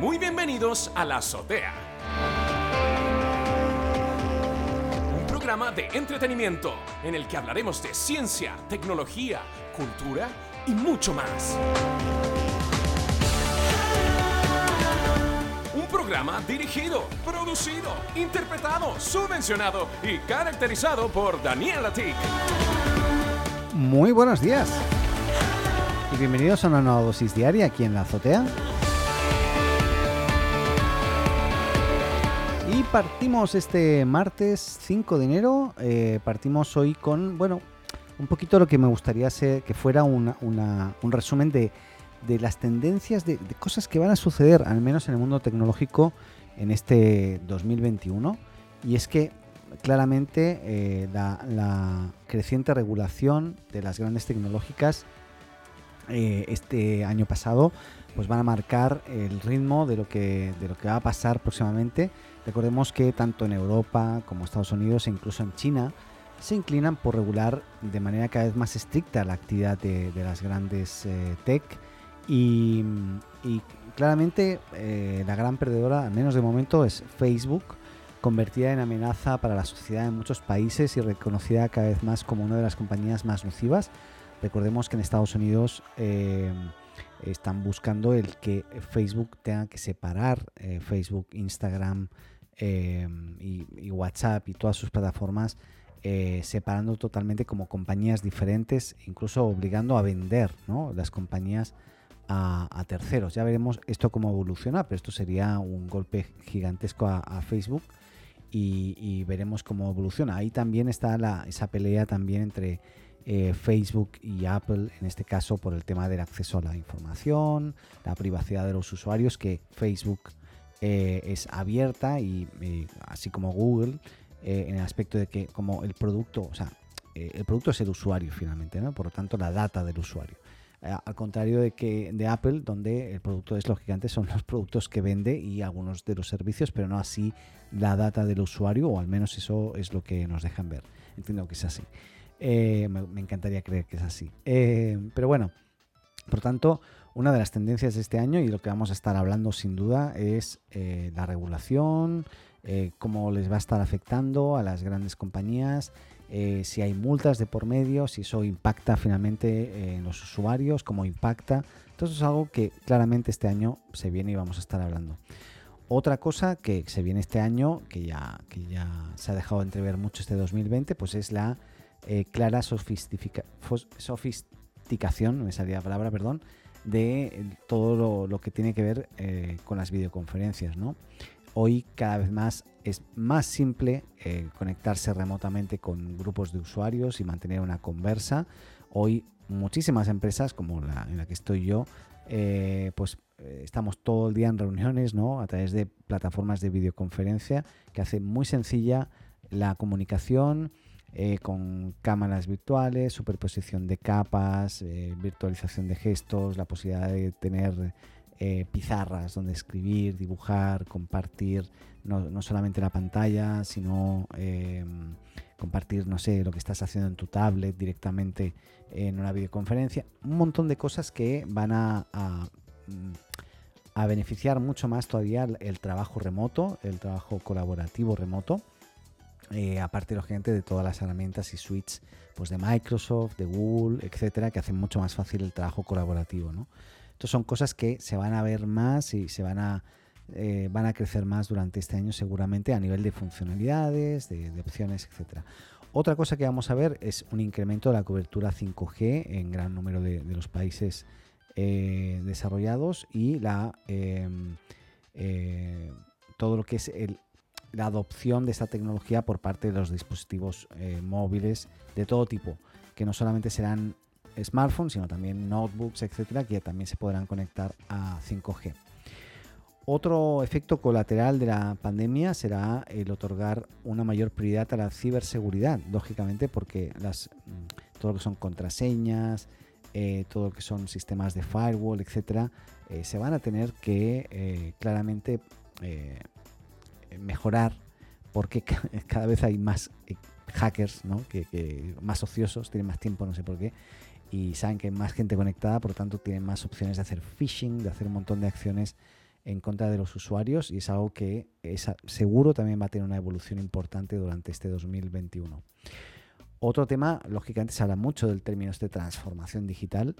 Muy bienvenidos a La Azotea. Un programa de entretenimiento en el que hablaremos de ciencia, tecnología, cultura y mucho más. Un programa dirigido, producido, interpretado, subvencionado y caracterizado por Daniel Atik. Muy buenos días. Y bienvenidos a una nueva dosis diaria aquí en la azotea. Y partimos este martes 5 de enero. eh, partimos hoy con, bueno, un poquito lo que me gustaría ser, que fuera un resumen de, de las tendencias, de, cosas que van a suceder, al menos en el mundo tecnológico, en este 2021. Y es que claramente eh, la creciente regulación de las grandes tecnológicas eh, este año pasado pues van a marcar el ritmo de lo que de lo que va a pasar próximamente recordemos que tanto en Europa como Estados Unidos e incluso en China se inclinan por regular de manera cada vez más estricta la actividad de, de las grandes eh, tech y, y claramente eh, la gran perdedora, al menos de momento, es Facebook, convertida en amenaza para la sociedad en muchos países y reconocida cada vez más como una de las compañías más nocivas. Recordemos que en Estados Unidos eh, están buscando el que Facebook tenga que separar eh, Facebook, Instagram eh, y, WhatsApp y todas sus plataformas, separando totalmente como compañías diferentes, incluso obligando a vender ¿no? las compañías a, terceros. Ya veremos esto cómo evoluciona, pero esto sería un golpe gigantesco a, a Facebook y, y veremos cómo evoluciona. Ahí también está la, esa pelea también entre eh, Facebook y Apple, en este caso por el tema del acceso a la información, la privacidad de los usuarios, que Facebook eh, es abierta y eh, así como Google, en el aspecto de que como el producto, o sea, el producto es el usuario finalmente, ¿no? por lo tanto la data del usuario. Al contrario de que de Apple, donde el producto es lógicamente son los productos que vende y algunos de los servicios, pero no así la data del usuario, o al menos eso es lo que nos dejan ver. Entiendo que es así. Eh, me, encantaría creer que es así. Eh, pero bueno, por tanto, una de las tendencias de este año y lo que vamos a estar hablando sin duda es eh, la regulación, cómo les va a estar afectando a las grandes compañías, si hay multas de por medio, si eso impacta finalmente en los usuarios, cómo impacta. Entonces es algo que claramente este año se viene y vamos a estar hablando. Otra cosa que se viene este año, que ya, que ya se ha dejado entrever mucho este 2020, pues es la eh, clara sofisticación, me salía la palabra, perdón, de eh, todo lo, que tiene que ver eh, con las videoconferencias, ¿no? Hoy cada vez más es más simple conectarse remotamente con grupos de usuarios y mantener una conversa. Hoy muchísimas empresas, como la en la que estoy yo, pues estamos todo el día en reuniones, ¿no? A través de plataformas de videoconferencia que hacen muy sencilla la comunicación eh, con cámaras virtuales, superposición de capas, eh, virtualización de gestos, la posibilidad de tener eh, pizarras donde escribir, dibujar, compartir no, no solamente la pantalla, sino compartir, no sé, lo que estás haciendo en tu tablet directamente en una videoconferencia. Un montón de cosas que van a, a, mm, beneficiar mucho más todavía el trabajo remoto, el trabajo colaborativo remoto. Eh, aparte, lógicamente, de todas las herramientas y suites pues, de Microsoft, de Google, etcétera, que hacen mucho más fácil el trabajo colaborativo. ¿no? Estas son cosas que se van a ver más y se van a, eh, van a crecer más durante este año seguramente a nivel de funcionalidades, de, opciones, etcétera. Otra cosa que vamos a ver es un incremento de la cobertura 5G en gran número de, los países eh, desarrollados y la, eh, eh, todo lo que es el, la adopción de esta tecnología por parte de los dispositivos eh, móviles de todo tipo, que no solamente serán smartphones, sino también notebooks, etcétera, que también se podrán conectar a 5G. Otro efecto colateral de la pandemia será el otorgar una mayor prioridad a la ciberseguridad, lógicamente porque las, mm, todo lo que son contraseñas, eh, todo lo que son sistemas de firewall, etcétera, eh, se van a tener que claramente mejorar porque ca- cada vez hay más eh, hackers, ¿no? que, más ociosos, tienen más tiempo, no sé por qué, y saben que hay más gente conectada, por lo tanto tienen más opciones de hacer phishing, de hacer un montón de acciones en contra de los usuarios y es algo que es, seguro también va a tener una evolución importante durante este 2021. Otro tema, lógicamente se habla mucho del término de este transformación digital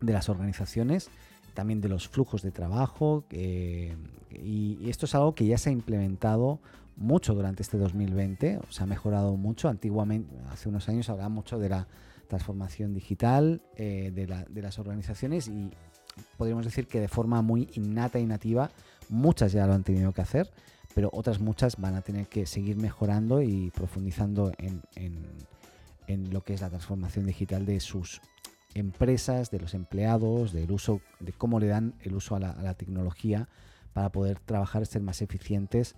de las organizaciones, también de los flujos de trabajo y, esto es algo que ya se ha implementado mucho durante este 2020, se ha mejorado mucho. Antiguamente, hace unos años hablaba mucho de la transformación digital eh, de, de, las organizaciones y podríamos decir que de forma muy innata y nativa muchas ya lo han tenido que hacer, pero otras muchas van a tener que seguir mejorando y profundizando en, en, lo que es la transformación digital de sus empresas, de los empleados, del uso, de cómo le dan el uso a la, tecnología para poder trabajar, ser más eficientes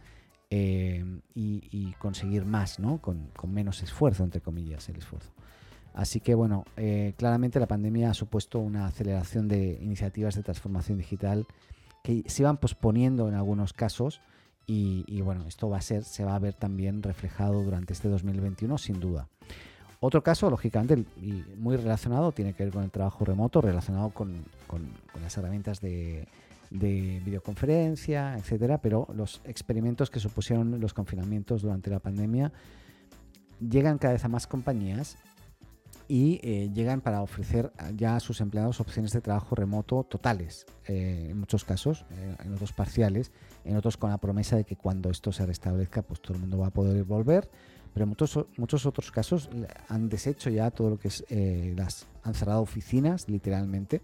eh, y, conseguir más, ¿no? Con, menos esfuerzo, entre comillas, el esfuerzo. Así que bueno, eh, claramente la pandemia ha supuesto una aceleración de iniciativas de transformación digital que se iban posponiendo en algunos casos y, bueno, esto va a ser, se va a ver también reflejado durante este 2021 sin duda. Otro caso, lógicamente, y muy relacionado, tiene que ver con el trabajo remoto, relacionado con, las herramientas de, de, videoconferencia, etcétera, pero los experimentos que supusieron los confinamientos durante la pandemia llegan cada vez a más compañías y eh, llegan para ofrecer ya a sus empleados opciones de trabajo remoto totales, eh, en muchos casos, eh, en otros parciales, en otros con la promesa de que cuando esto se restablezca, pues todo el mundo va a poder volver, pero en muchos, muchos otros casos han deshecho ya todo lo que es, las, han cerrado oficinas literalmente,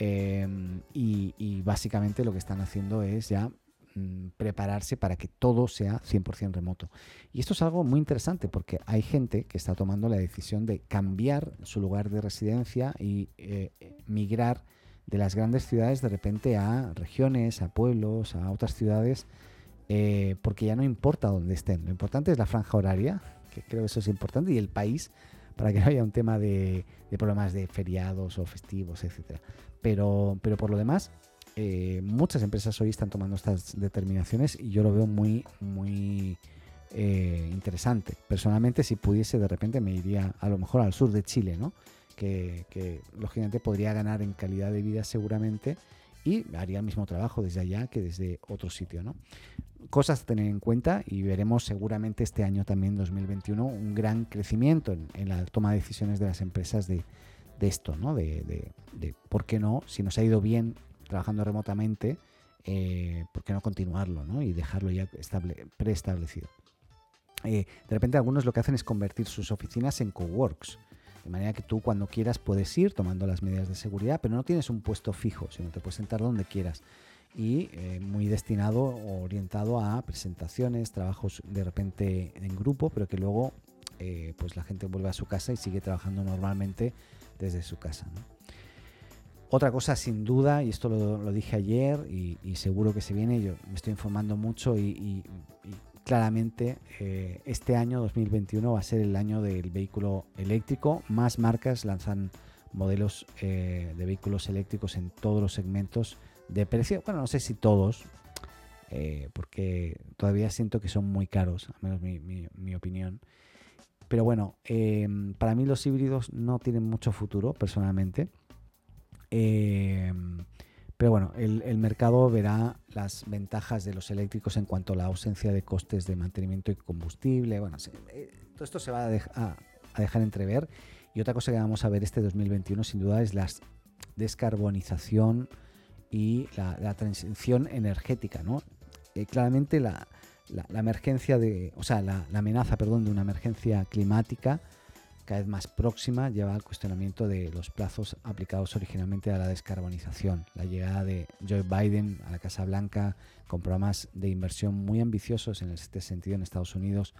y, y básicamente lo que están haciendo es ya prepararse para que todo sea 100% remoto. Y esto es algo muy interesante porque hay gente que está tomando la decisión de cambiar su lugar de residencia y eh, migrar de las grandes ciudades de repente a regiones, a pueblos, a otras ciudades, eh, porque ya no importa dónde estén. Lo importante es la franja horaria, que creo que eso es importante, y el país, para que no haya un tema de, de problemas de feriados o festivos, etc. Pero, pero por lo demás, eh, muchas empresas hoy están tomando estas determinaciones y yo lo veo muy, muy eh, interesante. Personalmente, si pudiese, de repente me iría a lo mejor al sur de Chile, ¿no? Que, lógicamente podría ganar en calidad de vida seguramente y haría el mismo trabajo desde allá que desde otro sitio, ¿no? Cosas a tener en cuenta y veremos seguramente este año también, 2021, un gran crecimiento en, la toma de decisiones de las empresas de, esto, ¿no? De, de, de, por qué no, si nos ha ido bien trabajando remotamente, eh, ¿por qué no continuarlo ¿no? y dejarlo ya preestablecido? Eh, de repente algunos lo que hacen es convertir sus oficinas en coworks, de manera que tú cuando quieras puedes ir tomando las medidas de seguridad, pero no tienes un puesto fijo, sino te puedes sentar donde quieras y eh, muy destinado o orientado a presentaciones, trabajos de repente en grupo, pero que luego pues la gente vuelve a su casa y sigue trabajando normalmente desde su casa. Otra cosa sin duda, y esto lo, dije ayer y, seguro que se viene, yo me estoy informando mucho y, claramente eh, este año 2021 va a ser el año del vehículo eléctrico. Más marcas lanzan modelos eh, de vehículos eléctricos en todos los segmentos de precio. Bueno, no sé si todos, eh, porque todavía siento que son muy caros, al menos mi, mi opinión. Pero bueno, para mí los híbridos no tienen mucho futuro personalmente. Em, pero bueno, el, mercado verá las ventajas de los eléctricos en cuanto a la ausencia de costes de mantenimiento y combustible. Bueno, eh, todo esto se va a, dejar entrever. Y otra cosa que vamos a ver este 2021 sin duda es la descarbonización y la, transición energética. ¿no? Eh, claramente la, emergencia de, o sea, la, amenaza, perdón, de una emergencia climática cada vez más próxima lleva al cuestionamiento de los plazos aplicados originalmente a la descarbonización. La llegada de Joe Biden a la Casa Blanca con programas de inversión muy ambiciosos en este sentido en Estados Unidos,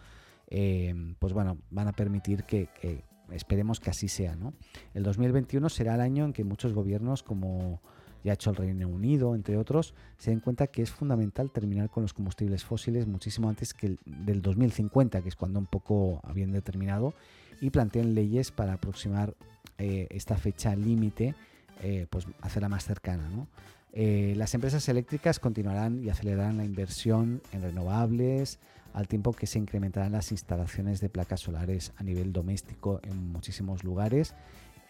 eh, pues bueno, van a permitir que, esperemos que así sea. ¿no? El 2021 será el año en que muchos gobiernos como ya ha hecho el Reino Unido, entre otros, se den cuenta que es fundamental terminar con los combustibles fósiles muchísimo antes que el, del 2050, que es cuando un poco habían determinado, y planteen leyes para aproximar eh, esta fecha límite, eh, pues hacerla más cercana. Eh, las empresas eléctricas continuarán y acelerarán la inversión en renovables, al tiempo que se incrementarán las instalaciones de placas solares a nivel doméstico en muchísimos lugares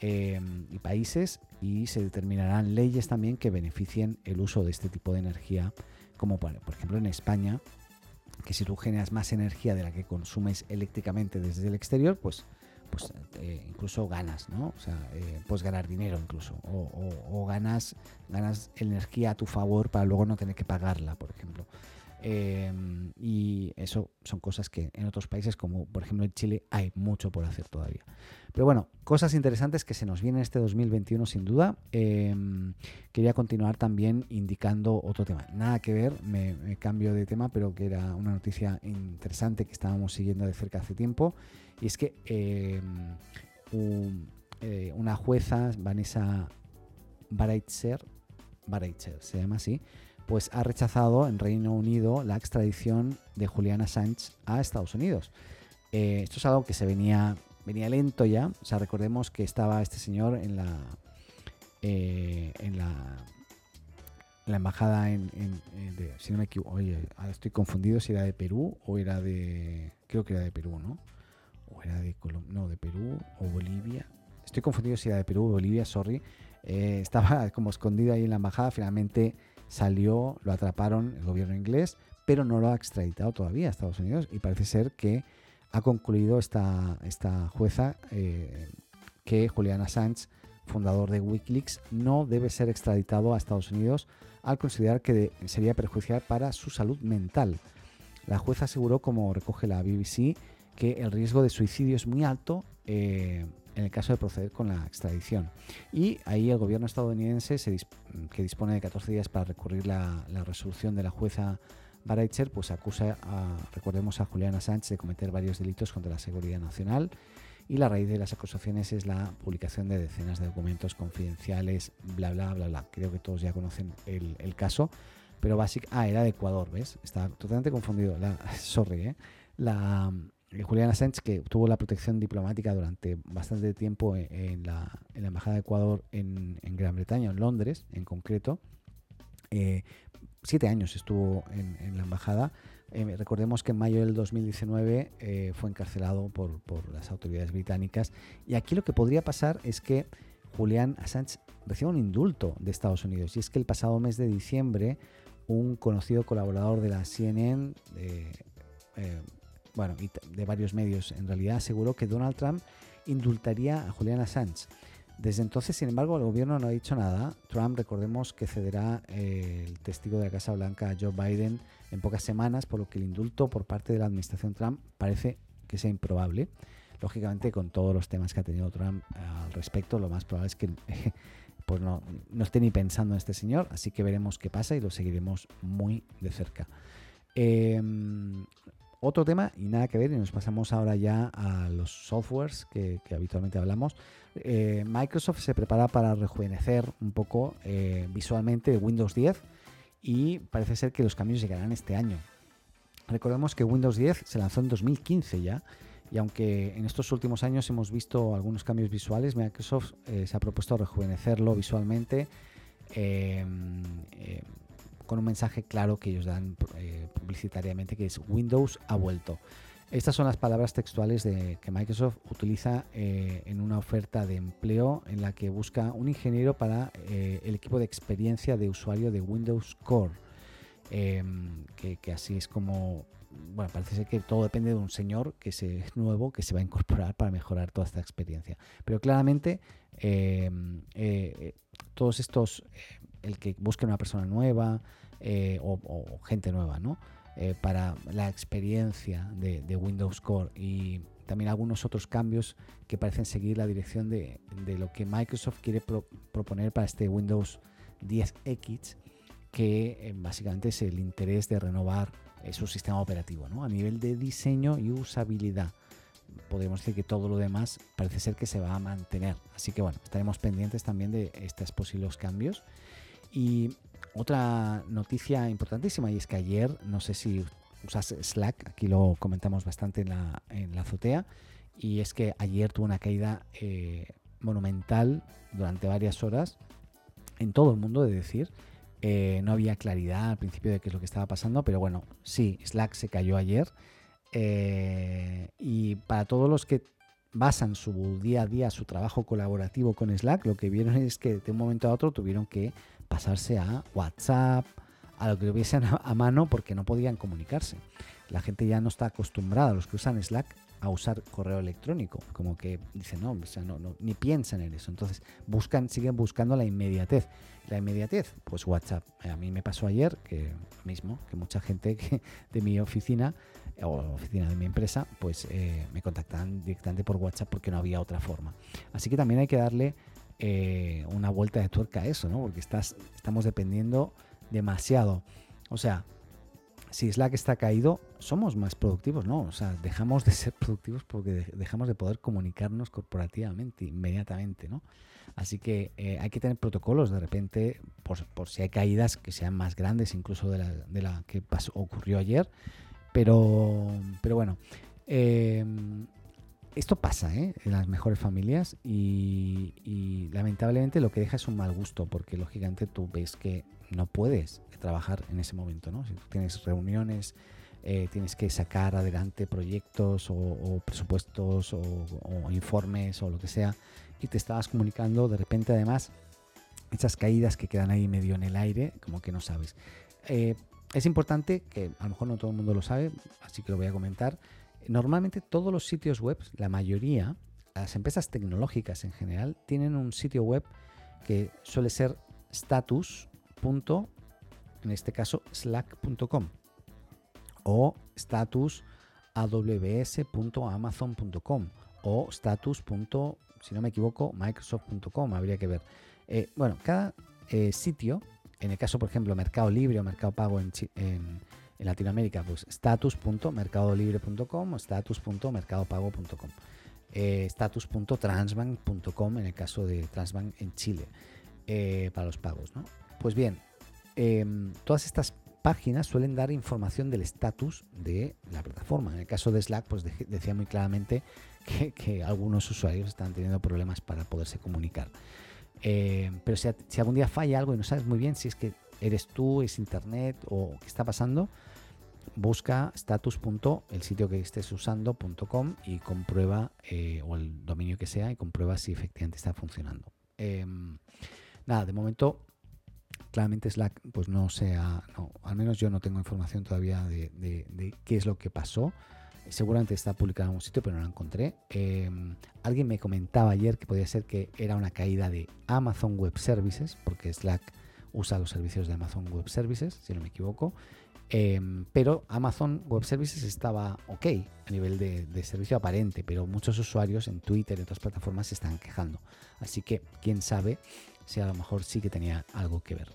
em, y países y se determinarán leyes también que beneficien el uso de este tipo de energía, como por, por ejemplo en España, que si tú generas más energía de la que consumes eléctricamente desde el exterior, pues pues eh, incluso ganas, ¿no? O sea, eh, puedes ganar dinero incluso, o, ganas, ganas energía a tu favor para luego no tener que pagarla, por ejemplo. Em, y eso son cosas que en otros países, como por ejemplo en Chile, hay mucho por hacer todavía. Pero bueno, cosas interesantes que se nos vienen este 2021 sin duda. Em, quería continuar también indicando otro tema. Nada que ver, me, cambio de tema, pero que era una noticia interesante que estábamos siguiendo de cerca hace tiempo. Y es que em, eh, una jueza, Vanessa Baraitser, Baraitser se llama así, pues ha rechazado en Reino Unido la extradición de Juliana Assange a Estados Unidos. Eh, esto es algo que se venía, venía lento ya. O sea, recordemos que estaba este señor en la, eh, en la, la embajada en, si no me equivoco, oye, ahora estoy confundido si era de Perú o era de, creo que era de Perú, ¿no? O era de Colombia, no, de Perú o Bolivia. Estoy confundido si era de Perú o Bolivia, sorry. Eh, estaba como escondido ahí en la embajada, finalmente salió, lo atraparon el gobierno inglés, pero no lo ha extraditado todavía a Estados Unidos y parece ser que ha concluido esta, esta jueza eh, que Julian Assange, fundador de Wikileaks, no debe ser extraditado a Estados Unidos al considerar que sería perjudicial para su salud mental. La jueza aseguró, como recoge la BBC, que el riesgo de suicidio es muy alto eh, en el caso de proceder con la extradición. Y ahí el gobierno estadounidense, que dispone de 14 días para recurrir la, la resolución de la jueza Baraitzer, pues acusa, a, recordemos, a Juliana Sánchez de cometer varios delitos contra la seguridad nacional. Y la raíz de las acusaciones es la publicación de decenas de documentos confidenciales, bla, bla, bla, bla. Creo que todos ya conocen el, el caso. Pero básicamente, ah, era de Ecuador, ¿ves? Estaba totalmente confundido. La, sorry, ¿eh? La, eh, Julián Assange, que tuvo la protección diplomática durante bastante tiempo en la, Embajada de Ecuador en, Gran Bretaña, en Londres en concreto. Eh, siete años estuvo en, la embajada. Eh, recordemos que en mayo del 2019 fue encarcelado por, las autoridades británicas. Y aquí lo que podría pasar es que Julián Assange reciba un indulto de Estados Unidos. Y es que el pasado mes de diciembre, un conocido colaborador de la CNN, bueno, y de varios medios en realidad, aseguró que Donald Trump indultaría a Julian Assange. Desde entonces, sin embargo, el gobierno no ha dicho nada. Trump, recordemos que cederá eh, el testigo de la Casa Blanca a Joe Biden en pocas semanas, por lo que el indulto por parte de la administración Trump parece que sea improbable. Lógicamente, con todos los temas que ha tenido Trump al respecto, lo más probable es que pues no, no esté ni pensando en este señor, así que veremos qué pasa y lo seguiremos muy de cerca. Eh, otro tema y nada que ver, y nos pasamos ahora ya a los softwares que, habitualmente hablamos. Eh, Microsoft se prepara para rejuvenecer un poco eh, visualmente Windows 10 y parece ser que los cambios llegarán este año. Recordemos que Windows 10 se lanzó en 2015 ya, y aunque en estos últimos años hemos visto algunos cambios visuales, Microsoft eh, se ha propuesto rejuvenecerlo visualmente con un mensaje claro que ellos dan eh, publicitariamente que es Windows ha vuelto. Estas son las palabras textuales de, que Microsoft utiliza eh, en una oferta de empleo en la que busca un ingeniero para eh, el equipo de experiencia de usuario de Windows Core. Em, que, así es como, bueno, parece ser que todo depende de un señor que es nuevo que se va a incorporar para mejorar toda esta experiencia. Pero claramente em, todos estos el que busque una persona nueva eh, o, gente nueva, ¿no? Eh, para la experiencia de, Windows Core y también algunos otros cambios que parecen seguir la dirección de, lo que Microsoft quiere proponer para este Windows 10X, que eh, básicamente es el interés de renovar su sistema operativo ¿no? a nivel de diseño y usabilidad. Podemos decir que todo lo demás parece ser que se va a mantener. Así que bueno, estaremos pendientes también de estos posibles cambios. Y otra noticia importantísima, y es que ayer, no sé si usas Slack, aquí lo comentamos bastante en la, en la azotea, y es que ayer tuvo una caída eh, monumental durante varias horas en todo el mundo, de decir. Eh, no había claridad al principio de qué es lo que estaba pasando, pero bueno, sí, Slack se cayó ayer. Eh, y para todos los que basan su día a día, su trabajo colaborativo con Slack, lo que vieron es que de un momento a otro tuvieron que pasarse a WhatsApp, a lo que hubiesen a, mano porque no podían comunicarse. La gente ya no está acostumbrada, los que usan Slack, a usar correo electrónico, como que dicen, no, o sea, no, no, ni piensan en eso. Entonces, buscan, siguen buscando la inmediatez. La inmediatez, pues WhatsApp. A mí me pasó ayer que mismo, que mucha gente de mi oficina o oficina de mi empresa, pues eh, me contactaban directamente por WhatsApp porque no había otra forma. Así que también hay que darle eh, una vuelta de tuerca a eso, ¿no? Porque estás, estamos dependiendo demasiado. O sea, si Slack está caído, somos más productivos, ¿no? O sea, dejamos de ser productivos porque dejamos de poder comunicarnos corporativamente inmediatamente, ¿no? Así que eh, hay que tener protocolos de repente, por, si hay caídas que sean más grandes incluso de la, que ocurrió ayer, pero, pero bueno, em, esto pasa ¿eh? en las mejores familias y, lamentablemente lo que deja es un mal gusto porque lógicamente tú ves que no puedes trabajar en ese momento, ¿no? Si tienes reuniones, eh, tienes que sacar adelante proyectos o, presupuestos o, informes o lo que sea y te estabas comunicando de repente además esas caídas que quedan ahí medio en el aire como que no sabes. Eh, es importante, que a lo mejor no todo el mundo lo sabe, así que lo voy a comentar. Normalmente todos los sitios web, la mayoría, las empresas tecnológicas en general, tienen un sitio web que suele ser status. en este caso slack.com o status aws.amazon.com o status. si no me equivoco, microsoft.com, habría que ver. Eh, bueno, cada eh, sitio en el caso, por ejemplo, Mercado Libre o Mercado Pago en, Latinoamérica, pues status.mercadolibre.com o status.mercadopago.com. Eh, status.transbank.com en el caso de Transbank en Chile eh, para los pagos. Pues bien, em, todas estas páginas suelen dar información del estatus de la plataforma. En el caso de Slack, pues decía muy claramente que, algunos usuarios están teniendo problemas para poderse comunicar. Eh, pero si, algún día falla algo y no sabes muy bien si es que eres tú, es internet o qué está pasando, busca status. el sitio que estés usando.com y comprueba, eh, o el dominio que sea, y comprueba si efectivamente está funcionando. Em, nada, de momento, claramente Slack, pues no sea, no, al menos yo no tengo información todavía de qué es lo que pasó. Seguramente está publicado en algún sitio, pero no lo encontré. Em, alguien me comentaba ayer que podía ser que era una caída de Amazon Web Services, porque Slack usa los servicios de Amazon Web Services, si no me equivoco. Em, pero Amazon Web Services estaba ok a nivel de, servicio aparente, pero muchos usuarios en Twitter y otras plataformas se están quejando. Así que quién sabe si a lo mejor sí que tenía algo que ver.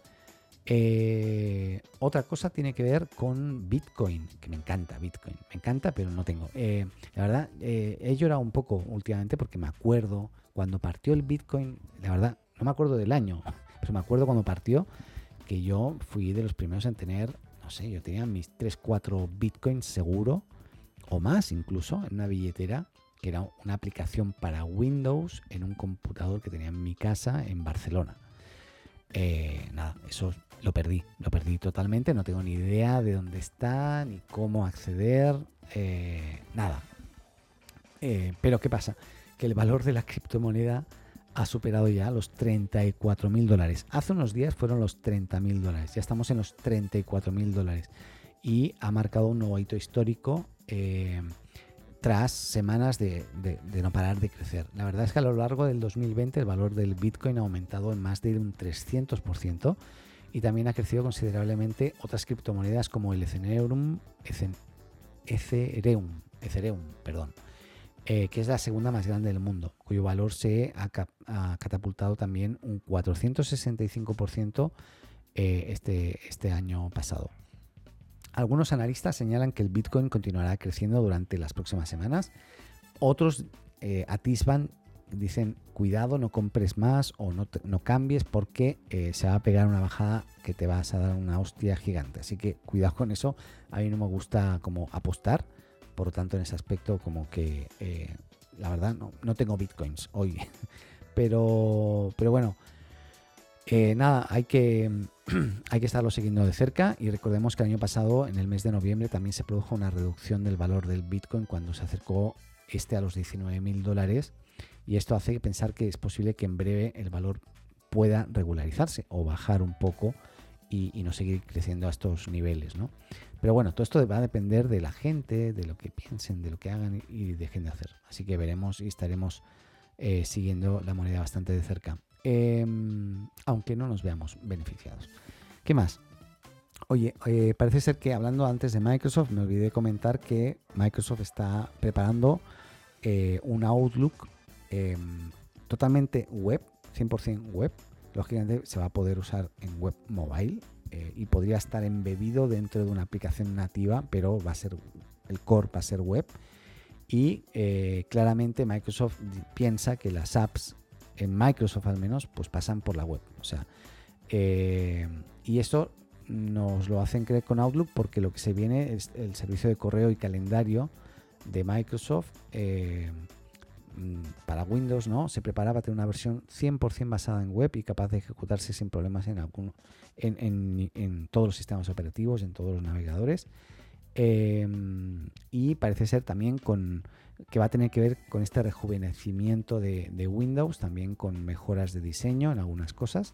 Eh, otra cosa tiene que ver con Bitcoin, que me encanta Bitcoin, me encanta, pero no tengo. Eh, la verdad, eh, he llorado un poco últimamente porque me acuerdo cuando partió el Bitcoin, la verdad, no me acuerdo del año, pero me acuerdo cuando partió que yo fui de los primeros en tener, no sé, yo tenía mis 3, 4 Bitcoins seguro, o más incluso, en una billetera que era una aplicación para Windows en un computador que tenía en mi casa en Barcelona. nada, eso lo perdí, lo perdí totalmente, no tengo ni idea de dónde está, ni cómo acceder, eh, nada. Eh, pero ¿qué pasa? Que el valor de la criptomoneda ha superado ya los 34 mil dólares. Hace unos días fueron los 30 mil dólares, ya estamos en los 34 mil dólares y ha marcado un nuevo hito histórico. Eh, tras semanas de, de, no parar de crecer. La verdad es que a lo largo del 2020 el valor del Bitcoin ha aumentado en más de un 300%, y también ha crecido considerablemente otras criptomonedas como el Ethereum, Ethereum, Ethereum perdón, eh, que es la segunda más grande del mundo, cuyo valor se ha, catapultado también un 465% eh, este, este año pasado. Algunos analistas señalan que el Bitcoin continuará creciendo durante las próximas semanas. Otros eh, atisban dicen cuidado, no compres más o no, no cambies porque eh, se va a pegar una bajada que te vas a dar una hostia gigante. Así que cuidado con eso. A mí no me gusta como apostar. Por lo tanto, en ese aspecto, como que eh, la verdad no, tengo bitcoins hoy. pero, pero bueno, eh, nada, hay que, hay que estarlo siguiendo de cerca. Y recordemos que el año pasado, en el mes de noviembre, también se produjo una reducción del valor del bitcoin cuando se acercó este a los 19.000 dólares. Y esto hace pensar que es posible que en breve el valor pueda regularizarse o bajar un poco y, no seguir creciendo a estos niveles, ¿no? Pero bueno, todo esto va a depender de la gente, de lo que piensen, de lo que hagan y dejen de hacer. Así que veremos y estaremos eh, siguiendo la moneda bastante de cerca. Em, aunque no nos veamos beneficiados. ¿Qué más? Oye, eh, parece ser que hablando antes de Microsoft, me olvidé comentar que Microsoft está preparando eh, un Outlook em, totalmente web, 100% web, lógicamente se va a poder usar en web mobile eh, y podría estar embebido dentro de una aplicación nativa, pero va a ser el core va a ser web. Y eh, claramente Microsoft piensa que las apps en Microsoft al menos pues pasan por la web. O sea, eh, y esto nos lo hacen creer con Outlook porque lo que se viene es el servicio de correo y calendario de Microsoft para Windows ¿no? se preparaba tener una versión 100% basada en web y capaz de ejecutarse sin problemas en, todos los sistemas operativos, en todos los navegadores. Em, y parece ser también que va a tener que ver con este rejuvenecimiento de, Windows, también con mejoras de diseño en algunas cosas.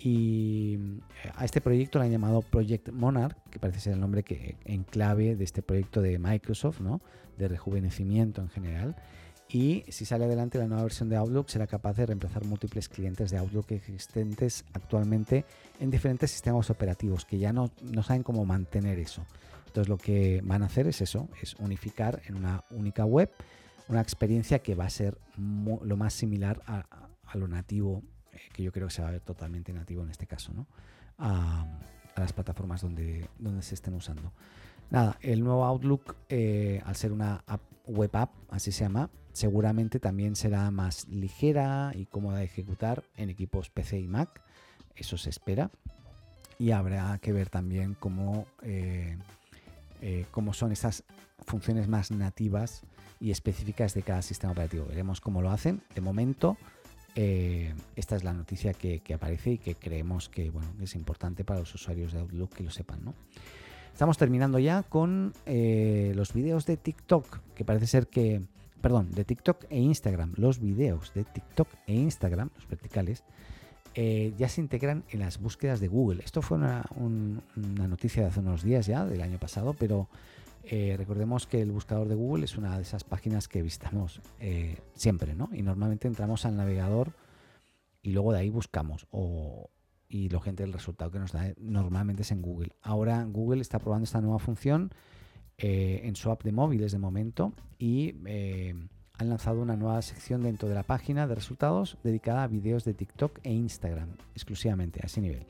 Y eh, a este proyecto le han llamado Project Monarch, que parece ser el nombre que en clave de este proyecto de Microsoft, ¿no? de rejuvenecimiento en general y si sale adelante la nueva versión de Outlook será capaz de reemplazar múltiples clientes de Outlook existentes actualmente en diferentes sistemas operativos que ya no, saben cómo mantener eso. Entonces lo que van a hacer es eso, es unificar en una única web una experiencia que va a ser lo más similar a, lo nativo, eh, que yo creo que se va a ver totalmente nativo en este caso, ¿no? a, las plataformas donde se estén usando. Nada, el nuevo Outlook, eh, al ser una web app, así se llama, seguramente también será más ligera y cómoda de ejecutar en equipos PC y Mac. Eso se espera. Y habrá que ver también cómo, eh, eh, cómo son esas funciones más nativas y específicas de cada sistema operativo. Veremos cómo lo hacen. De momento, esta es la noticia que, aparece y que creemos que bueno, es importante para los usuarios de Outlook que lo sepan. ¿no? Estamos terminando ya con los vídeos de TikTok, que parece ser que perdón, de TikTok e Instagram, los videos de TikTok e Instagram, los verticales, eh, ya se integran en las búsquedas de Google. Esto fue una, noticia de hace unos días ya, del año pasado, pero eh, recordemos que el buscador de Google es una de esas páginas que visitamos eh, siempre, ¿no? Y normalmente entramos al navegador y luego de ahí buscamos. O, y lo gente, el resultado que nos da normalmente es en Google. Ahora Google está probando esta nueva función eh, en su app de móviles de momento y eh, han lanzado una nueva sección dentro de la página de resultados dedicada a vídeos de TikTok e Instagram exclusivamente a ese nivel.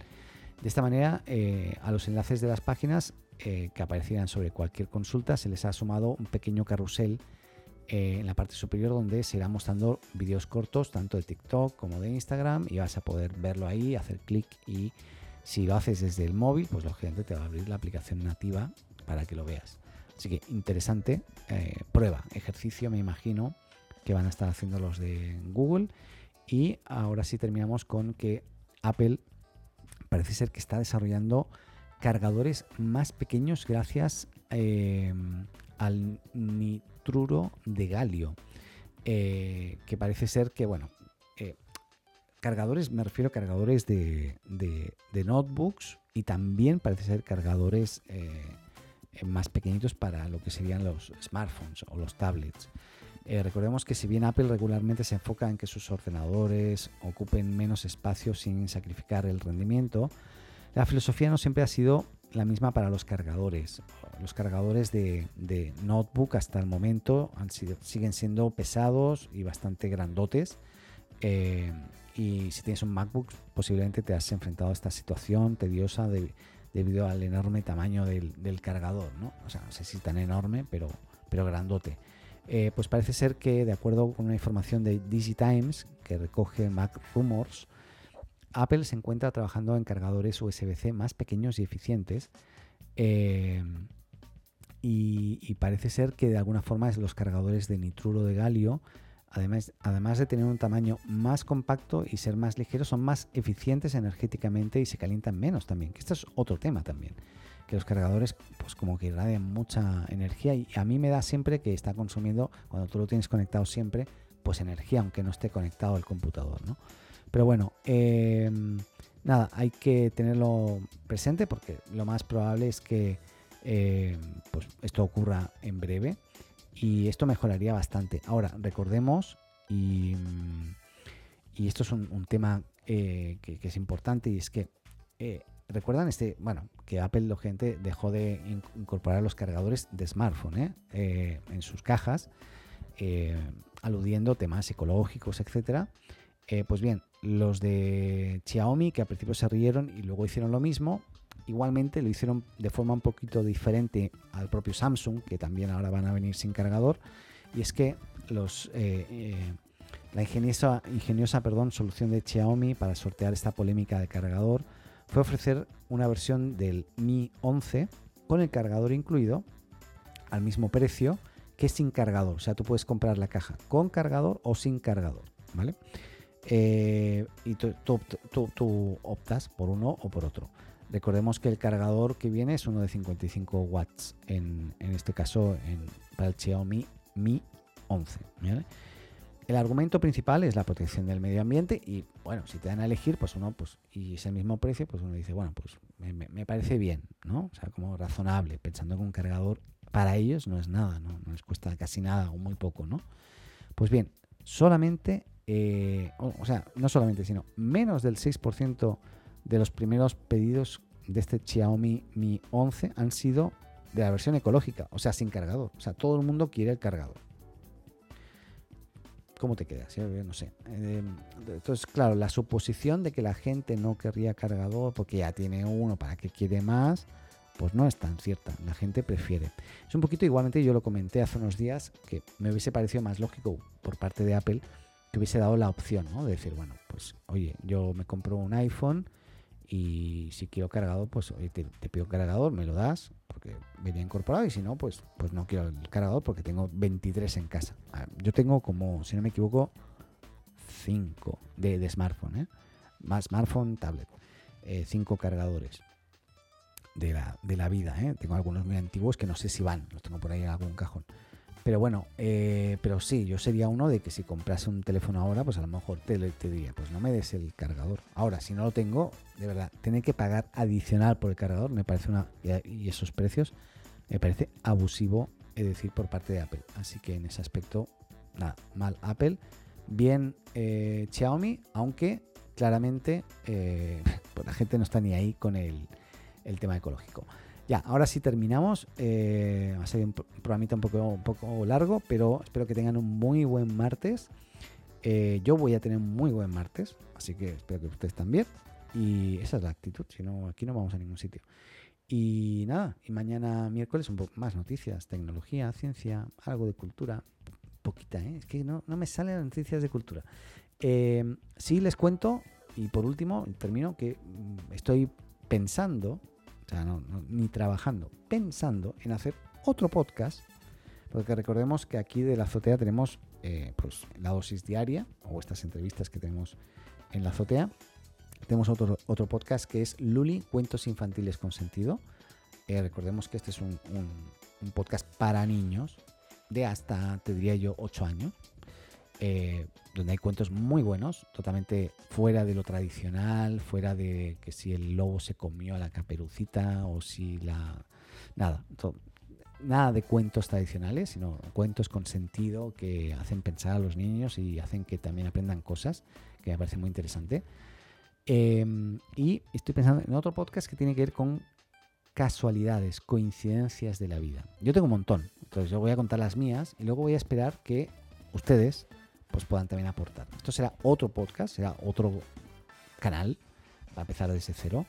De esta manera, eh, a los enlaces de las páginas que aparecieran sobre cualquier consulta se les ha sumado un pequeño carrusel en la parte superior donde se irá mostrando vídeos cortos tanto de TikTok como de Instagram y vas a poder verlo ahí, hacer clic y si lo haces desde el móvil, pues lógicamente te va a abrir la aplicación nativa para que lo veas. Así que interesante, eh, prueba, ejercicio, me imagino que van a estar haciendo los de Google. Y ahora sí terminamos con que Apple parece ser que está desarrollando cargadores más pequeños gracias eh, al de galio. Eh, que parece ser que, bueno, cargadores, me refiero a cargadores de, de, notebooks y también parece ser cargadores eh, más pequeñitos para lo que serían los smartphones o los tablets. Eh, recordemos que si bien Apple regularmente se enfoca en que sus ordenadores ocupen menos espacio sin sacrificar el rendimiento, la filosofía no siempre ha sido la misma para los cargadores. Los cargadores de, notebook hasta el momento han sido, siguen siendo pesados y bastante grandotes. Eh, y si tienes un MacBook, posiblemente te has enfrentado a esta situación tediosa de debido al enorme tamaño del, cargador, ¿no? O sea, no sé si tan enorme, pero, pero grandote. Eh, pues parece ser que, de acuerdo con una información de DigiTimes que recoge Mac Rumors, Apple se encuentra trabajando en cargadores USB-C más pequeños y eficientes. Eh, y, parece ser que de alguna forma los cargadores de nitruro de galio Además, además de tener un tamaño más compacto y ser más ligeros, son más eficientes energéticamente y se calientan menos también, que esto es otro tema también. que los cargadores pues como que irradian mucha energía y a mí me da siempre que está consumiendo, cuando tú lo tienes conectado siempre, pues energía, aunque no esté conectado al computador, ¿no? Pero bueno, em, nada, hay que tenerlo presente porque lo más probable es que em, pues esto ocurra en breve y esto mejoraría bastante. Ahora, recordemos, y, y esto es un, tema eh, que, es importante, y es que eh, recuerdan este, bueno, que Apple lo gente dejó de incorporar los cargadores de smartphone ¿eh? en sus cajas, aludiendo temas psicológicos, etcétera. pues bien, los de Xiaomi, que al principio se rieron y luego hicieron lo mismo, igualmente lo hicieron de forma un poquito diferente al propio Samsung, que también ahora van a venir sin cargador. Y es que los, eh, eh, la ingeniosa, ingeniosa perdón, solución de Xiaomi para sortear esta polémica de cargador fue ofrecer una versión del Mi 11 con el cargador incluido al mismo precio que sin cargador. O sea, tú puedes comprar la caja con cargador o sin cargador. ¿Vale? Eh, y tú, optas por uno o por otro. Recordemos que el cargador que viene es uno de 55 watts, en, este caso en, para el Xiaomi Mi 11. El argumento principal es la protección del medio ambiente y bueno, si te dan a elegir, pues uno, pues, y es el mismo precio, pues uno dice, bueno, pues me, parece bien, ¿no? O sea, como razonable, pensando que un cargador para ellos no es nada, ¿no? No les cuesta casi nada o muy poco, ¿no? Pues bien, solamente eh, o, sea, no solamente, sino menos del 6% de los primeros pedidos de este Xiaomi Mi 11 han sido de la versión ecológica, o sea, sin cargador. O sea, todo el mundo quiere el cargador. ¿Cómo te quedas? No sé. Eh, entonces, claro, la suposición de que la gente no querría cargador porque ya tiene uno, ¿para que quiere más? Pues no es tan cierta. La gente prefiere. Es un poquito igualmente, yo lo comenté hace unos días, que me hubiese parecido más lógico por parte de Apple que hubiese dado la opción, ¿no? De decir, bueno, pues oye, yo me compro un iPhone y si quiero cargador, pues oye, te, pido cargador, me lo das, porque venía incorporado, y si no, pues, pues no quiero el cargador porque tengo 23 en casa. Yo tengo como, si no me equivoco, 5 de, smartphone, ¿eh? Más smartphone, tablet. 5 eh, cargadores de la, de la vida, ¿eh? Tengo algunos muy antiguos que no sé si van, los tengo por ahí en algún cajón. Pero bueno, eh, pero sí, yo sería uno de que si comprase un teléfono ahora, pues a lo mejor te, te, diría, pues no me des el cargador. Ahora, si no lo tengo, de verdad, tener que pagar adicional por el cargador, me parece una. Y esos precios, me parece abusivo, es decir, por parte de Apple. Así que en ese aspecto, nada, mal Apple. Bien eh, Xiaomi, aunque claramente eh, pues la gente no está ni ahí con el, el tema ecológico. Ya, ahora sí terminamos. Eh, va a ser un programita un poco, largo, pero espero que tengan un muy buen martes. Eh, yo voy a tener un muy buen martes, así que espero que ustedes también. Y esa es la actitud, si no, aquí no vamos a ningún sitio. Y nada, y mañana miércoles un poco más noticias, tecnología, ciencia, algo de cultura. Poquita, ¿eh? Es que no, me salen noticias de cultura. Eh, sí les cuento, y por último, termino, que mm, estoy pensando o sea, no, ni trabajando, pensando en hacer otro podcast, porque recordemos que aquí de la azotea tenemos eh, pues, la dosis diaria, o estas entrevistas que tenemos en la azotea. Tenemos otro, otro podcast que es Luli, Cuentos Infantiles con Sentido. Eh, recordemos que este es un, un, podcast para niños de hasta, te diría yo, 8 años. Eh, donde hay cuentos muy buenos, totalmente fuera de lo tradicional, fuera de que si el lobo se comió a la caperucita o si la... Nada, nada de cuentos tradicionales, sino cuentos con sentido que hacen pensar a los niños y hacen que también aprendan cosas, que me parece muy interesante. Em, y estoy pensando en otro podcast que tiene que ver con casualidades, coincidencias de la vida. Yo tengo un montón, entonces yo voy a contar las mías y luego voy a esperar que ustedes pues puedan también aportar. Esto será otro podcast, será otro canal, va a empezar desde cero.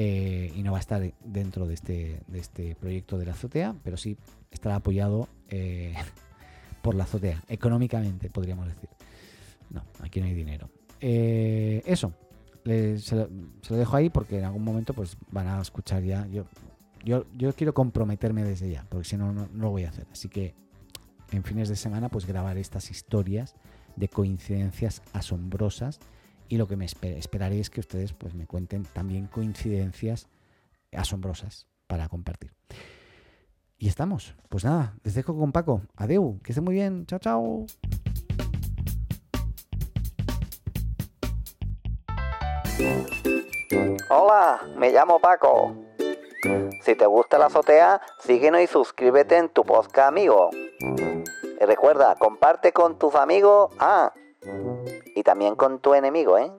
Eh, y no va a estar dentro de este, de este proyecto de la azotea, pero sí estará apoyado eh, por la azotea, económicamente podríamos decir. No, aquí no hay dinero. Eh, eso, se, lo, dejo ahí porque en algún momento pues van a escuchar ya. Yo, yo, yo quiero comprometerme desde ya, porque si no, no, no lo voy a hacer. Así que en fines de semana pues grabar estas historias de coincidencias asombrosas y lo que me esperaré es que ustedes pues me cuenten también coincidencias asombrosas para compartir. Y estamos. Pues nada, les dejo con Paco. Adeu, que esté muy bien. Chao, chao. Hola, me llamo Paco. Si te gusta la azotea, síguenos y suscríbete en tu podcast amigo. Recuerda, comparte con tus amigos, ah, y también con tu enemigo, ¿eh?